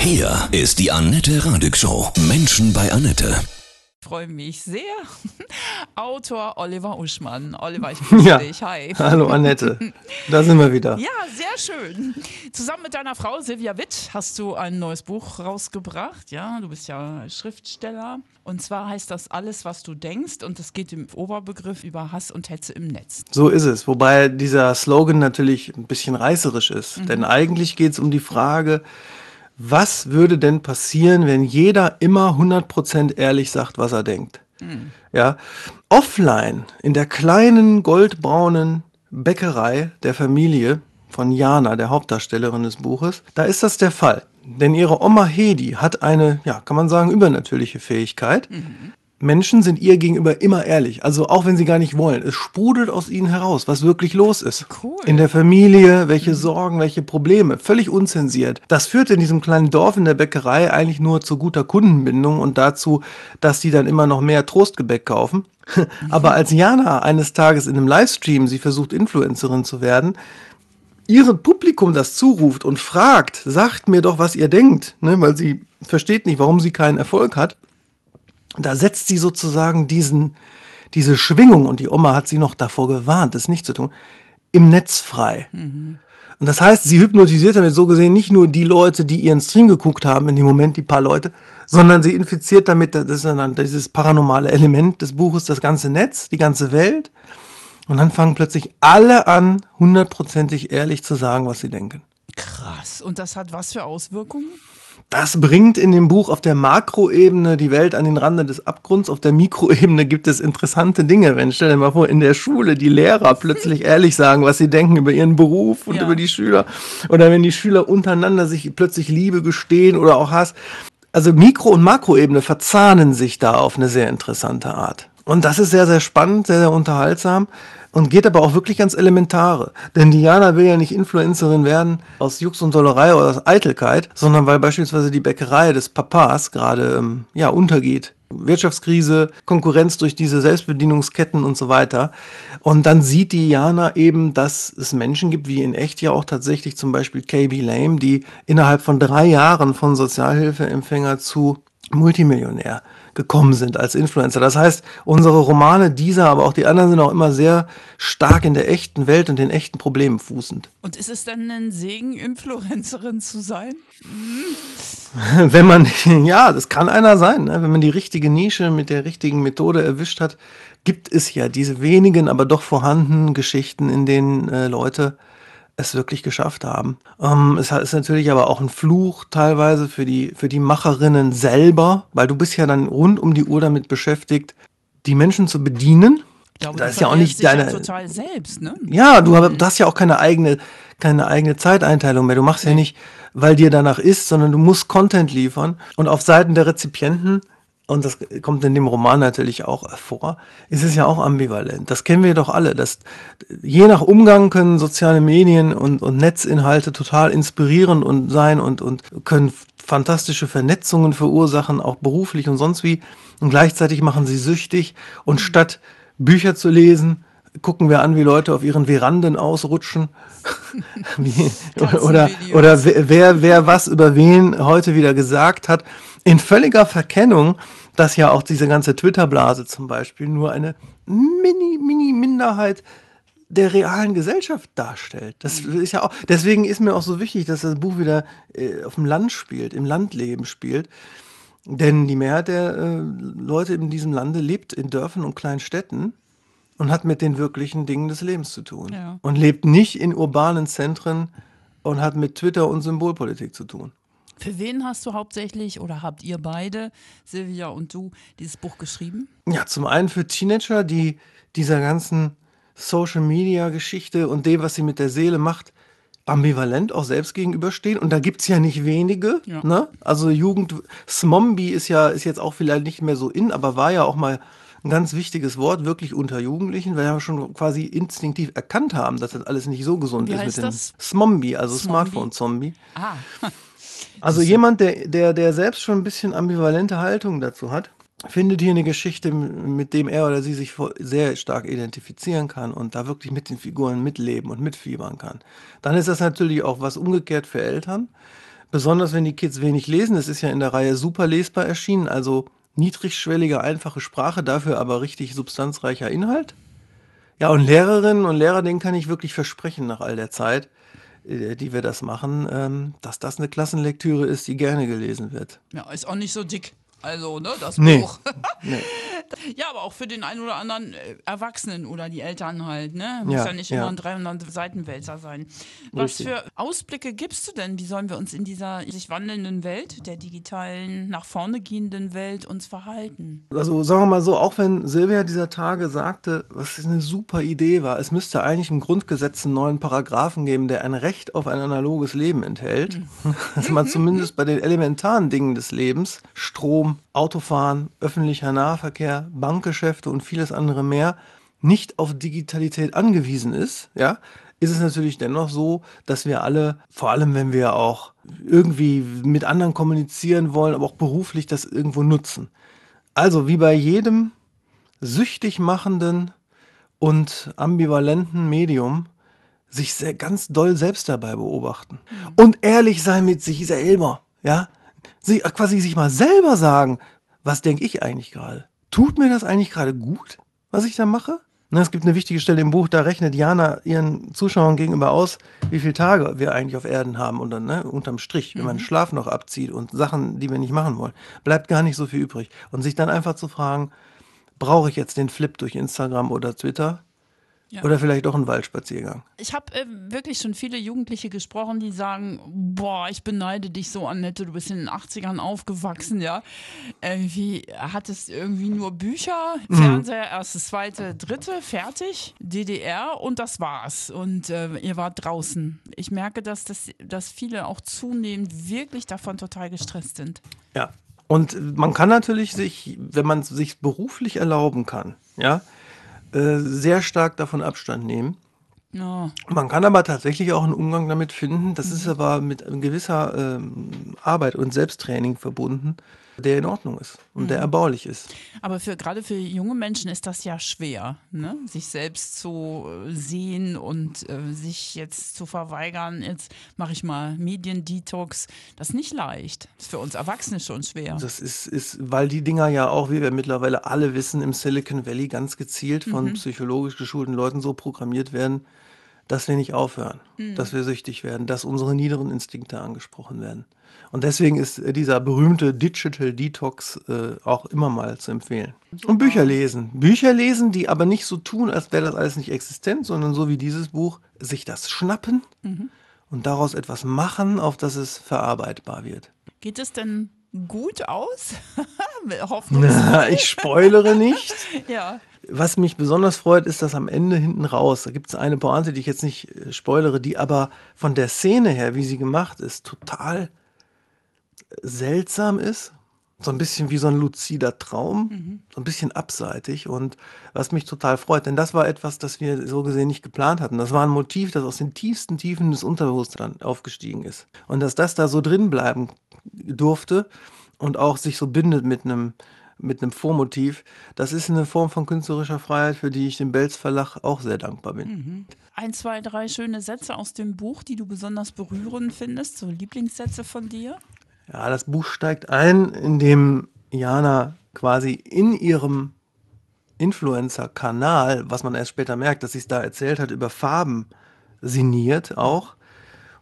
Hier ist die Annette Radig Show. Menschen bei Annette. Ich freue mich sehr. Autor Oliver Uschmann. Oliver, ich grüße Ja. dich. Hi. Hallo Annette, da sind wir wieder. Ja, sehr schön. Zusammen mit deiner Frau Silvia Witt hast du ein neues Buch rausgebracht. Ja, du bist ja Schriftsteller. Und zwar heißt das Alles, was du denkst. Und es geht im Oberbegriff über Hass und Hetze im Netz. So ist es, wobei dieser Slogan natürlich ein bisschen reißerisch ist. Denn eigentlich geht es um die Frage, was würde denn passieren, wenn jeder immer 100% ehrlich sagt, was er denkt? Ja, offline in der kleinen goldbraunen Bäckerei der Familie von Jana, der Hauptdarstellerin des Buches, da ist das der Fall. Denn ihre Oma Hedi hat eine, ja, kann man sagen, übernatürliche Fähigkeit. Menschen sind ihr gegenüber immer ehrlich, also auch wenn sie gar nicht wollen. Es sprudelt aus ihnen heraus, was wirklich los ist. Cool. In der Familie, welche Sorgen, welche Probleme, völlig unzensiert. Das führt in diesem kleinen Dorf in der Bäckerei eigentlich nur zu guter Kundenbindung und dazu, dass die dann immer noch mehr Trostgebäck kaufen. Aber als Jana eines Tages in einem Livestream, sie versucht Influencerin zu werden, ihrem Publikum das zuruft und fragt, sagt mir doch, was ihr denkt, ne, weil sie versteht nicht, warum sie keinen Erfolg hat, da setzt sie sozusagen diesen, diese Schwingung, und die Oma hat sie noch davor gewarnt, das nicht zu tun, im Netz frei. Und das heißt, sie hypnotisiert damit so gesehen nicht nur die Leute, die ihren Stream geguckt haben, in dem Moment die paar Leute, sondern sie infiziert damit, das ist dann dieses paranormale Element des Buches, das ganze Netz, die ganze Welt. Und dann fangen plötzlich alle an, hundertprozentig ehrlich zu sagen, was sie denken. Krass. Und das hat was für Auswirkungen? Das bringt in dem Buch auf der Makroebene die Welt an den Rande des Abgrunds. Auf der Mikroebene gibt es interessante Dinge. Wenn, stell dir mal vor, in der Schule die Lehrer plötzlich ehrlich sagen, was sie denken über ihren Beruf und Ja. über die Schüler. Oder wenn die Schüler untereinander sich plötzlich Liebe gestehen oder auch Hass. Also Mikro- und Makroebene verzahnen sich da auf eine sehr interessante Art. Und das ist sehr, sehr spannend, sehr, sehr unterhaltsam und geht aber auch wirklich ans Elementare. Denn Diana will ja nicht Influencerin werden aus Jux und Dollerei oder aus Eitelkeit, sondern weil beispielsweise die Bäckerei des Papas gerade ähm, ja, untergeht. Wirtschaftskrise, Konkurrenz durch diese Selbstbedienungsketten und so weiter. Und dann sieht die Jana eben, dass es Menschen gibt, wie in echt ja auch tatsächlich zum Beispiel KB Lame, die innerhalb von drei Jahren von Sozialhilfeempfänger zu Multimillionär gekommen sind als Influencer. Das heißt, unsere Romane, dieser, aber auch die anderen sind auch immer sehr stark in der echten Welt und den echten Problemen fußend. Und ist es dann ein Segen, Influencerin zu sein? Wenn man, ja, das kann einer sein, ne? wenn man die richtige Nische mit der richtigen Methode erwischt hat, gibt es ja diese wenigen, aber doch vorhandenen Geschichten, in denen äh, Leute es wirklich geschafft haben. Ähm, es ist natürlich aber auch ein Fluch teilweise für die, für die Macherinnen selber, weil du bist ja dann rund um die Uhr damit beschäftigt, die Menschen zu bedienen. Ich glaube, Da du ist ja auch nicht dich ja deine- total selbst, ne? Ja, du du hast ja auch keine eigene, keine eigene Zeiteinteilung mehr. Du machst ja nicht, weil dir danach ist, sondern du musst Content liefern. Und auf Seiten der Rezipienten, und das kommt in dem Roman natürlich auch vor, ist es ja auch ambivalent. Das kennen wir doch alle. Dass, je nach Umgang können soziale Medien und, und Netzinhalte total inspirierend und sein und, und können fantastische Vernetzungen verursachen, auch beruflich und sonst wie. Und gleichzeitig machen sie süchtig. Und statt Bücher zu lesen, gucken wir an, wie Leute auf ihren Veranden ausrutschen. wie, oder, oder wer, wer, wer was über wen heute wieder gesagt hat. In völliger Verkennung, dass ja auch diese ganze Twitter-Blase zum Beispiel nur eine mini, mini Minderheit der realen Gesellschaft darstellt. Das ist ja auch, deswegen ist mir auch so wichtig, dass das Buch wieder äh, auf dem Land spielt, im Landleben spielt. Denn die Mehrheit der äh, Leute in diesem Lande lebt in Dörfern und kleinen Städten und hat mit den wirklichen Dingen des Lebens zu tun. Ja. Und lebt nicht in urbanen Zentren und hat mit Twitter und Symbolpolitik zu tun. Für wen hast du hauptsächlich oder habt ihr beide, Silvia und du, dieses Buch geschrieben? Ja, zum einen für Teenager, die dieser ganzen Social Media Geschichte und dem, was sie mit der Seele macht, ambivalent auch selbst gegenüberstehen. Und da gibt's ja nicht wenige. Ja. Ne? Also Jugend, Smombie ist ja, ist jetzt auch vielleicht nicht mehr so in, aber war ja auch mal ein ganz wichtiges Wort, wirklich unter Jugendlichen, weil wir schon quasi instinktiv erkannt haben, dass das alles nicht so gesund Wie ist mit dem das? Smombie, also Smombie? Smartphone-Zombie. Ah, Also jemand, der, der, der selbst schon ein bisschen ambivalente Haltung dazu hat, findet hier eine Geschichte, mit dem er oder sie sich sehr stark identifizieren kann und da wirklich mit den Figuren mitleben und mitfiebern kann. Dann ist das natürlich auch was umgekehrt für Eltern, Besonders wenn die Kids wenig lesen. Es ist ja in der Reihe super lesbar erschienen, also niedrigschwellige, einfache Sprache, dafür aber richtig substanzreicher Inhalt. Ja, und Lehrerinnen und Lehrer, denen kann ich wirklich versprechen nach all der Zeit, äh, die wir das machen, ähm, dass das eine Klassenlektüre ist, die gerne gelesen wird. Ja, ist auch nicht so dick. Also, ne, das Nee. Buch. Nee. Ja, aber auch für den einen oder anderen äh, Erwachsenen oder die Eltern halt, ne? Muss ja, Ja, nicht ja. immer ein 300 Seitenwälzer sein. Was Richtig. für Ausblicke gibst du denn? Wie sollen wir uns in dieser sich wandelnden Welt, der digitalen, nach vorne gehenden Welt uns verhalten? Also sagen wir mal so, auch wenn Silvia dieser Tage sagte, was eine super Idee war, es müsste eigentlich im Grundgesetz einen neuen Paragraphen geben, der ein Recht auf ein analoges Leben enthält, dass man zumindest bei den elementaren Dingen des Lebens, Strom, Autofahren, öffentlicher Nahverkehr, Bankgeschäfte und vieles andere mehr, nicht auf Digitalität angewiesen ist, ja, ist es natürlich dennoch so, dass wir alle, vor allem wenn wir auch irgendwie mit anderen kommunizieren wollen, aber auch beruflich das irgendwo nutzen. Also wie bei jedem süchtig machenden und ambivalenten Medium sich sehr, ganz doll selbst dabei beobachten. Und ehrlich sein mit sich selber, ja, sich, äh, quasi sich mal selber sagen, was denke ich eigentlich gerade? Tut mir das eigentlich gerade gut, was ich da mache? Ne, es gibt eine wichtige Stelle im Buch, da rechnet Jana ihren Zuschauern gegenüber aus, wie viele Tage wir eigentlich auf Erden haben und dann ne, unterm Strich, wenn man den Schlaf noch abzieht und Sachen, die wir nicht machen wollen, bleibt gar nicht so viel übrig. Und sich dann einfach zu fragen, brauche ich jetzt den Flip durch Instagram oder Twitter Ja. oder vielleicht auch einen Waldspaziergang? Ich habe äh, wirklich schon viele Jugendliche gesprochen, die sagen, boah, ich beneide dich so, Annette, du bist in den 80ern aufgewachsen, ja. Irgendwie hattest irgendwie nur Bücher, Fernseher, erstes, zweite, dritte, fertig, DDR und das war's. Und äh, ihr wart draußen. Ich merke, dass, das, dass viele auch zunehmend wirklich davon total gestresst sind. Ja. Und man kann natürlich sich, wenn man es sich beruflich erlauben kann, ja, äh, sehr stark davon Abstand nehmen. Ja. Man kann aber tatsächlich auch einen Umgang damit finden. Das ist aber mit gewisser ähm, Arbeit und Selbsttraining verbunden, der in Ordnung ist und der erbaulich ist. Aber für gerade für junge Menschen ist das ja schwer, ne? sich selbst zu äh, sehen und äh, sich jetzt zu verweigern. Jetzt mache ich mal Mediendetox. Das ist nicht leicht. Das ist für uns Erwachsene schon schwer. Das ist, ist, weil die Dinger ja auch, wie wir mittlerweile alle wissen, im Silicon Valley ganz gezielt von psychologisch geschulten Leuten so programmiert werden, dass wir nicht aufhören, dass wir süchtig werden, dass unsere niederen Instinkte angesprochen werden. Und deswegen ist äh, dieser berühmte Digital Detox äh, auch immer mal zu empfehlen. Und Bücher lesen. Bücher lesen, die aber nicht so tun, als wäre das alles nicht existent, sondern so wie dieses Buch, sich das schnappen und daraus etwas machen, auf das es verarbeitbar wird. Geht es denn gut aus? Hoffnung. Na, ich spoilere nicht. ja. Was mich besonders freut, ist, dass am Ende hinten raus, da gibt es eine Pointe, die ich jetzt nicht äh, spoilere, die aber von der Szene her, wie sie gemacht ist, total seltsam ist. So ein bisschen wie so ein luzider Traum, so ein bisschen abseitig und was mich total freut, denn das war etwas, das wir so gesehen nicht geplant hatten. Das war ein Motiv, das aus den tiefsten Tiefen des Unterbewusstseins aufgestiegen ist. Und dass das da so drin bleiben durfte und auch sich so bindet mit einem mit einem Vormotiv, das ist eine Form von künstlerischer Freiheit, für die ich dem Belz Verlag auch sehr dankbar bin. Ein, zwei, drei schöne Sätze aus dem Buch, die du besonders berührend findest, so Lieblingssätze von dir. Ja, das Buch steigt ein, indem Jana quasi in ihrem Influencer-Kanal, was man erst später merkt, dass sie es da erzählt hat, über Farben sinniert auch.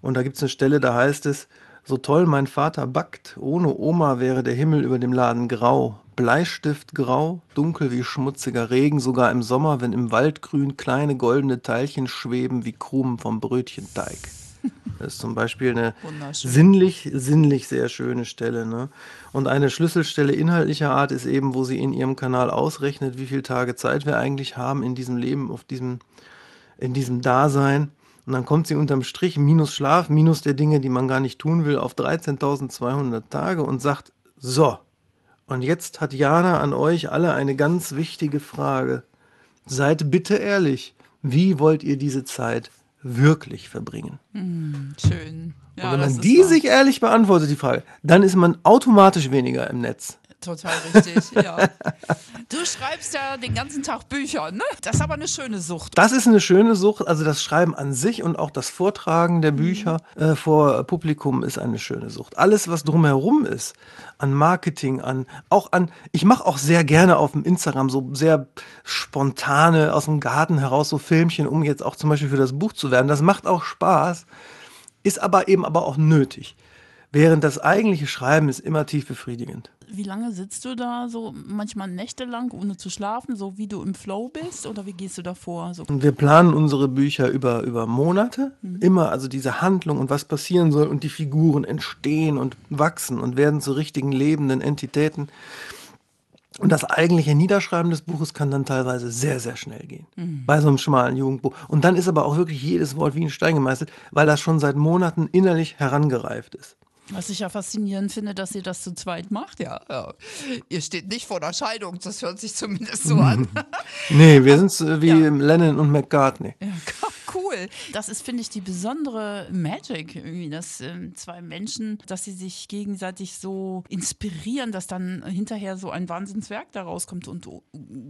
Und da gibt es eine Stelle, da heißt es, so toll mein Vater backt, ohne Oma wäre der Himmel über dem Laden grau. Bleistift grau, dunkel wie schmutziger Regen, sogar im Sommer, wenn im Waldgrün kleine goldene Teilchen schweben wie Krumen vom Brötchenteig. Das ist zum Beispiel eine sinnlich, sinnlich sehr schöne Stelle. Ne? Und eine Schlüsselstelle inhaltlicher Art ist eben, wo sie in ihrem Kanal ausrechnet, wie viele Tage Zeit wir eigentlich haben in diesem Leben, auf diesem, in diesem Dasein. Und dann kommt sie unterm Strich minus Schlaf, minus der Dinge, die man gar nicht tun will, auf 13.200 Tage und sagt, so, und jetzt hat Jana an euch alle eine ganz wichtige Frage. Seid bitte ehrlich, wie wollt ihr diese Zeit wirklich verbringen? Schön. Ja, Und wenn man die wahr. sich ehrlich beantwortet, die Frage, dann ist man automatisch weniger im Netz. Total richtig, ja. Du schreibst ja den ganzen Tag Bücher, ne? Das ist aber eine schöne Sucht. Das ist eine schöne Sucht. Also das Schreiben an sich und auch das Vortragen der Bücher äh, vor Publikum ist eine schöne Sucht. Alles, was drumherum ist, an Marketing, an auch an, ich mache auch sehr gerne auf dem Instagram so sehr spontane aus dem Garten heraus so Filmchen, um jetzt auch zum Beispiel für das Buch zu werden. Das macht auch Spaß, ist aber eben aber auch nötig. Während das eigentliche Schreiben ist immer tief befriedigend. Wie lange sitzt du da so manchmal nächtelang, ohne zu schlafen, so wie du im Flow bist? Oder wie gehst du da vor? So Und wir planen unsere Bücher über, über Monate. Immer also diese Handlung und was passieren soll und die Figuren entstehen und wachsen und werden zu richtigen lebenden Entitäten. Und das eigentliche Niederschreiben des Buches kann dann teilweise sehr, sehr schnell gehen. Bei so einem schmalen Jugendbuch. Und dann ist aber auch wirklich jedes Wort wie ein Stein gemeißelt, weil das schon seit Monaten innerlich herangereift ist. Was ich ja faszinierend finde, dass ihr das zu zweit macht. Ja, ja. ihr steht nicht vor der Scheidung, das hört sich zumindest so an. Nee, wir sind äh, wie Ja. Lennon und McCartney. Ja, cool. Das ist, finde ich, die besondere Magic, irgendwie, dass ähm, zwei Menschen, dass sie sich gegenseitig so inspirieren, dass dann hinterher so ein Wahnsinnswerk da rauskommt. Und oh,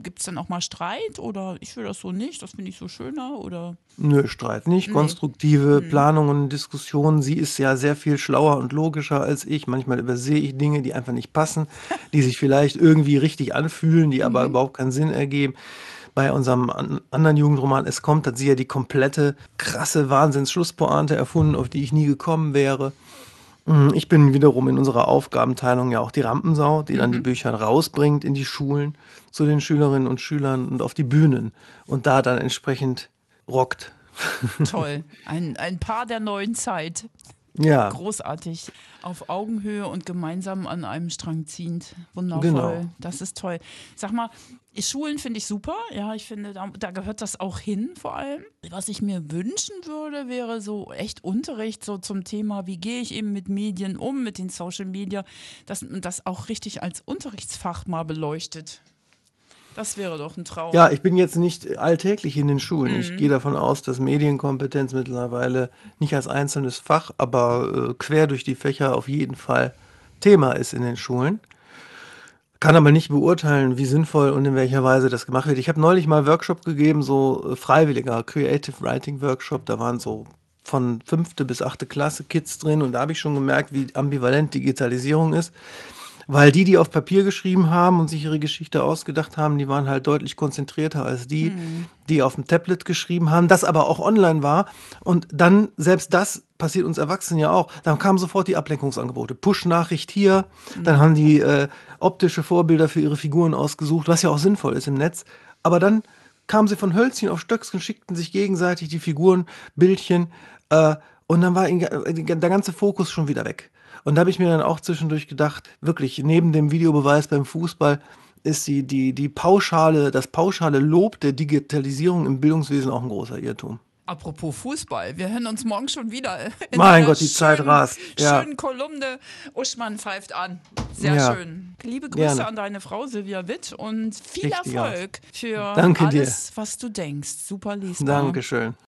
gibt es dann auch mal Streit oder ich will das so nicht, das finde ich so schöner oder. Nö, Streit nicht. Konstruktive Mhm. Planungen und Diskussionen. Sie ist ja sehr viel schlauer und logischer als ich. Manchmal übersehe ich Dinge, die einfach nicht passen, die sich vielleicht irgendwie richtig anfühlen, die Mhm. aber überhaupt keinen Sinn ergeben. Bei unserem an anderen Jugendroman Es kommt, hat sie ja die komplette, krasse Wahnsinns-Schlusspointe erfunden, auf die ich nie gekommen wäre. Mm, Ich bin wiederum in unserer Aufgabenteilung ja auch die Rampensau, die dann die Bücher rausbringt in die Schulen zu den Schülerinnen und Schülern und auf die Bühnen und da dann entsprechend rockt. Toll. Ein, ein Paar der neuen Zeit. Ja, Großartig. Auf Augenhöhe und gemeinsam an einem Strang ziehend. Wundervoll. Genau. Das ist toll. Sag mal, Schulen finde ich super. Ja, ich finde, da, da gehört das auch hin vor allem. Was ich mir wünschen würde, wäre so echt Unterricht so zum Thema, wie gehe ich eben mit Medien um, mit den Social Media, dass man das auch richtig als Unterrichtsfach mal beleuchtet. Das wäre doch ein Traum. ja, ich bin jetzt nicht alltäglich in den Schulen. Mhm. Ich gehe davon aus, dass Medienkompetenz mittlerweile nicht als einzelnes Fach, aber äh, quer durch die Fächer auf jeden Fall Thema ist in den Schulen. Kann aber nicht beurteilen, wie sinnvoll und in welcher Weise das gemacht wird. Ich habe neulich mal Workshop gegeben, so äh, freiwilliger Creative Writing Workshop. Da waren so von fünfte bis achte Klasse Kids drin und da habe ich schon gemerkt, wie ambivalent Digitalisierung ist. Weil die, die auf Papier geschrieben haben und sich ihre Geschichte ausgedacht haben, die waren halt deutlich konzentrierter als die, die auf dem Tablet geschrieben haben, das aber auch online war. Und dann, selbst das passiert uns Erwachsenen ja auch, dann kamen sofort die Ablenkungsangebote. Push-Nachricht hier, dann haben die äh, optische Vorbilder für ihre Figuren ausgesucht, was ja auch sinnvoll ist im Netz. Aber dann kamen sie von Hölzchen auf Stöcksken, schickten sich gegenseitig die Figuren, Bildchen äh, und dann war der ganze Fokus schon wieder weg. Und da habe ich mir dann auch zwischendurch gedacht, wirklich, neben dem Videobeweis beim Fußball ist die, die, die pauschale, das pauschale Lob der Digitalisierung im Bildungswesen auch ein großer Irrtum. Apropos Fußball, wir hören uns morgen schon wieder. In Mein Gott, die Zeit schönen- rast. Ja. Schönen Kolumne. Uschmann pfeift an. Sehr Ja. schön. Liebe Grüße Gerne. an deine Frau Silvia Witt und viel Richtiger. Erfolg für Danke dir. alles, was du denkst. Super lesbar. Dankeschön.